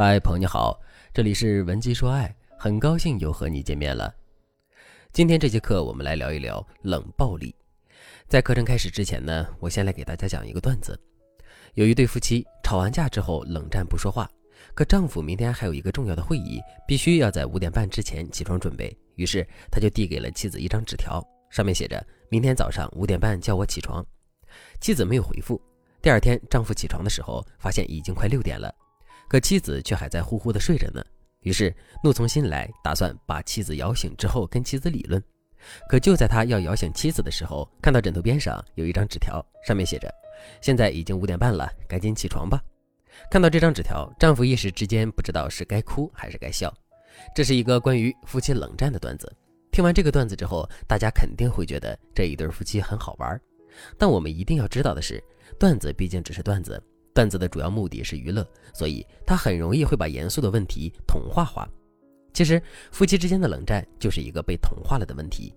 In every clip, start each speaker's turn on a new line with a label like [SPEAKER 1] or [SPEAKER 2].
[SPEAKER 1] 嗨，朋友你好，这里是文姬说爱，很高兴又和你见面了。今天这节课我们来聊一聊冷暴力。在课程开始之前呢，我先来给大家讲一个段子。有一对夫妻吵完架之后冷战不说话，可丈夫明天还有一个重要的会议，必须要在五点半之前起床准备，于是他就递给了妻子一张纸条，上面写着：“明天早上五点半叫我起床。”妻子没有回复。第二天，丈夫起床的时候发现已经快六点了。可妻子却还在呼呼的睡着呢，于是怒从心来，打算把妻子摇醒之后跟妻子理论。可就在他要摇醒妻子的时候，看到枕头边上有一张纸条，上面写着：“现在已经五点半了，赶紧起床吧。”看到这张纸条，丈夫一时之间不知道是该哭还是该笑。这是一个关于夫妻冷战的段子。听完这个段子之后，大家肯定会觉得这一对夫妻很好玩。但我们一定要知道的是，段子毕竟只是段子。段子的主要目的是娱乐，所以他很容易会把严肃的问题童话化。其实，夫妻之间的冷战就是一个被童化了的问题。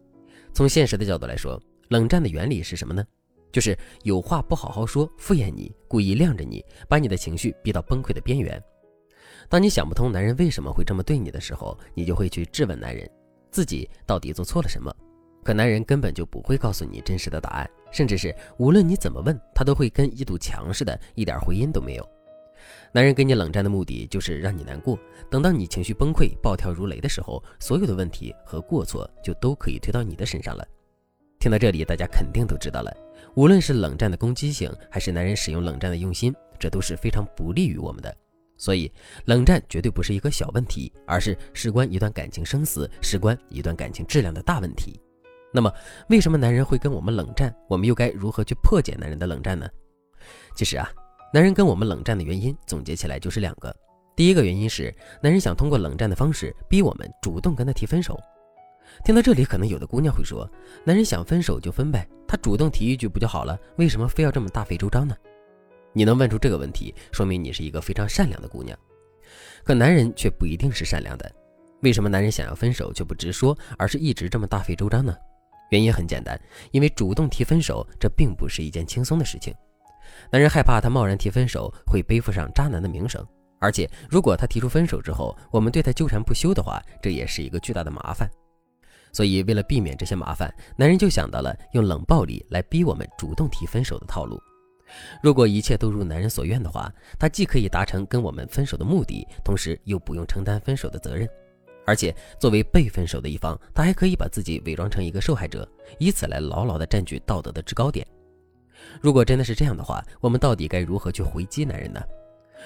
[SPEAKER 1] 从现实的角度来说，冷战的原理是什么呢？就是有话不好好说，敷衍你，故意晾着你，把你的情绪逼到崩溃的边缘。当你想不通男人为什么会这么对你的时候，你就会去质问男人，自己到底做错了什么。可男人根本就不会告诉你真实的答案，甚至是无论你怎么问，他都会跟一堵墙似的，一点回音都没有。男人跟你冷战的目的就是让你难过，等到你情绪崩溃、暴跳如雷的时候，所有的问题和过错就都可以推到你的身上了。听到这里，大家肯定都知道了，无论是冷战的攻击性，还是男人使用冷战的用心，这都是非常不利于我们的。所以，冷战绝对不是一个小问题，而是事关一段感情生死、事关一段感情质量的大问题。那么，为什么男人会跟我们冷战？我们又该如何去破解男人的冷战呢？其实啊，男人跟我们冷战的原因总结起来就是两个。第一个原因是，男人想通过冷战的方式逼我们主动跟他提分手。听到这里，可能有的姑娘会说：“男人想分手就分呗，他主动提一句不就好了？为什么非要这么大费周章呢？”你能问出这个问题，说明你是一个非常善良的姑娘。可男人却不一定是善良的。为什么男人想要分手却不直说，而是一直这么大费周章呢？原因很简单，因为主动提分手，这并不是一件轻松的事情。男人害怕他贸然提分手会背负上渣男的名声，而且如果他提出分手之后，我们对他纠缠不休的话，这也是一个巨大的麻烦。所以为了避免这些麻烦，男人就想到了用冷暴力来逼我们主动提分手的套路。如果一切都如男人所愿的话，他既可以达成跟我们分手的目的，同时又不用承担分手的责任。而且，作为被分手的一方，他还可以把自己伪装成一个受害者，以此来牢牢地占据道德的制高点。如果真的是这样的话，我们到底该如何去回击男人呢？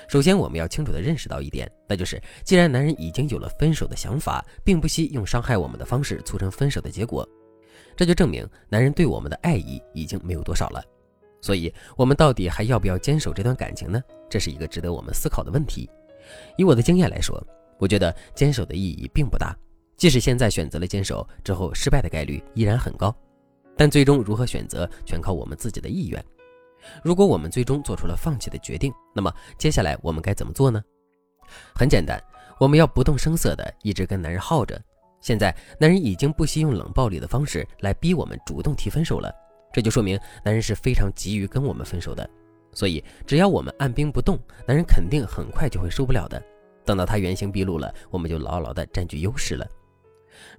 [SPEAKER 1] 首先，我们要清楚地认识到一点，那就是既然男人已经有了分手的想法，并不惜用伤害我们的方式促成分手的结果，这就证明男人对我们的爱意已经没有多少了。所以，我们到底还要不要坚守这段感情呢？这是一个值得我们思考的问题。以我的经验来说。我觉得坚守的意义并不大，即使现在选择了坚守，之后失败的概率依然很高。但最终如何选择，全靠我们自己的意愿。如果我们最终做出了放弃的决定，那么接下来我们该怎么做呢？很简单，我们要不动声色的一直跟男人耗着。现在男人已经不惜用冷暴力的方式来逼我们主动提分手了，这就说明男人是非常急于跟我们分手的。所以只要我们按兵不动，男人肯定很快就会受不了的。等到他原形毕露了，我们就牢牢地占据优势了。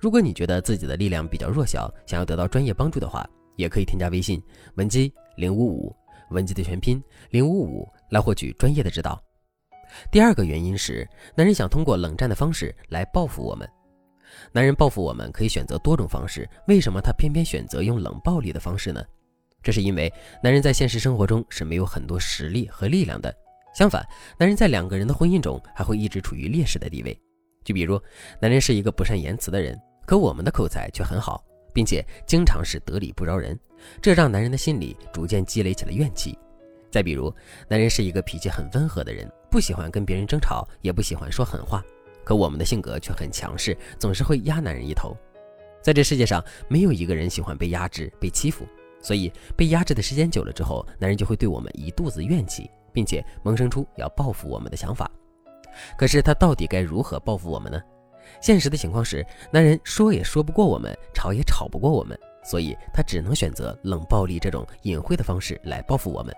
[SPEAKER 1] 如果你觉得自己的力量比较弱小，想要得到专业帮助的话，也可以添加微信文姬零五五，文姬的全拼零五五，来获取专业的指导。第二个原因是，男人想通过冷战的方式来报复我们。男人报复我们可以选择多种方式，为什么他偏偏选择用冷暴力的方式呢？这是因为男人在现实生活中是没有很多实力和力量的。相反，男人在两个人的婚姻中还会一直处于劣势的地位。就比如，男人是一个不善言辞的人，可我们的口才却很好，并且经常是得理不饶人，这让男人的心里逐渐积累起了怨气。再比如，男人是一个脾气很温和的人，不喜欢跟别人争吵，也不喜欢说狠话，可我们的性格却很强势，总是会压男人一头。在这世界上，没有一个人喜欢被压制、被欺负，所以被压制的时间久了之后，男人就会对我们一肚子怨气。并且萌生出要报复我们的想法，可是他到底该如何报复我们呢？现实的情况是，男人说也说不过我们，吵也吵不过我们，所以他只能选择冷暴力这种隐晦的方式来报复我们。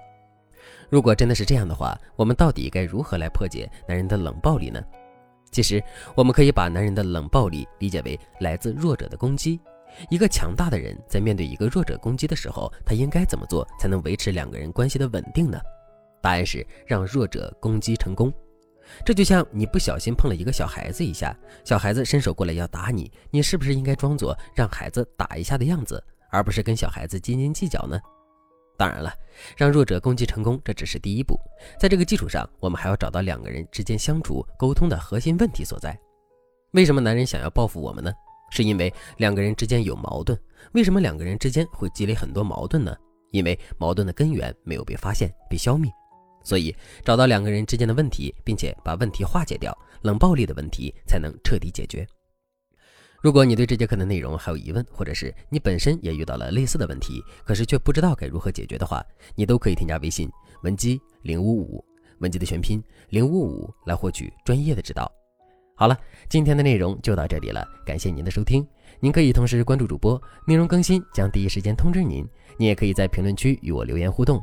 [SPEAKER 1] 如果真的是这样的话，我们到底该如何来破解男人的冷暴力呢？其实，我们可以把男人的冷暴力理解为来自弱者的攻击。一个强大的人在面对一个弱者攻击的时候，他应该怎么做才能维持两个人关系的稳定呢？答案是让弱者攻击成功。这就像你不小心碰了一个小孩子一下，小孩子伸手过来要打你，你是不是应该装作让孩子打一下的样子，而不是跟小孩子斤斤计较呢？当然了，让弱者攻击成功，这只是第一步。在这个基础上，我们还要找到两个人之间相处沟通的核心问题所在。为什么男人想要报复我们呢？是因为两个人之间有矛盾。为什么两个人之间会积累很多矛盾呢？因为矛盾的根源没有被发现、被消灭。所以，找到两个人之间的问题，并且把问题化解掉，冷暴力的问题才能彻底解决。如果你对这节课的内容还有疑问，或者是你本身也遇到了类似的问题，可是却不知道该如何解决的话，你都可以添加微信文姬零五五，文姬的全拼零五五来获取专业的指导。好了，今天的内容就到这里了，感谢您的收听。您可以同时关注主播，内容更新将第一时间通知您。您也可以在评论区与我留言互动，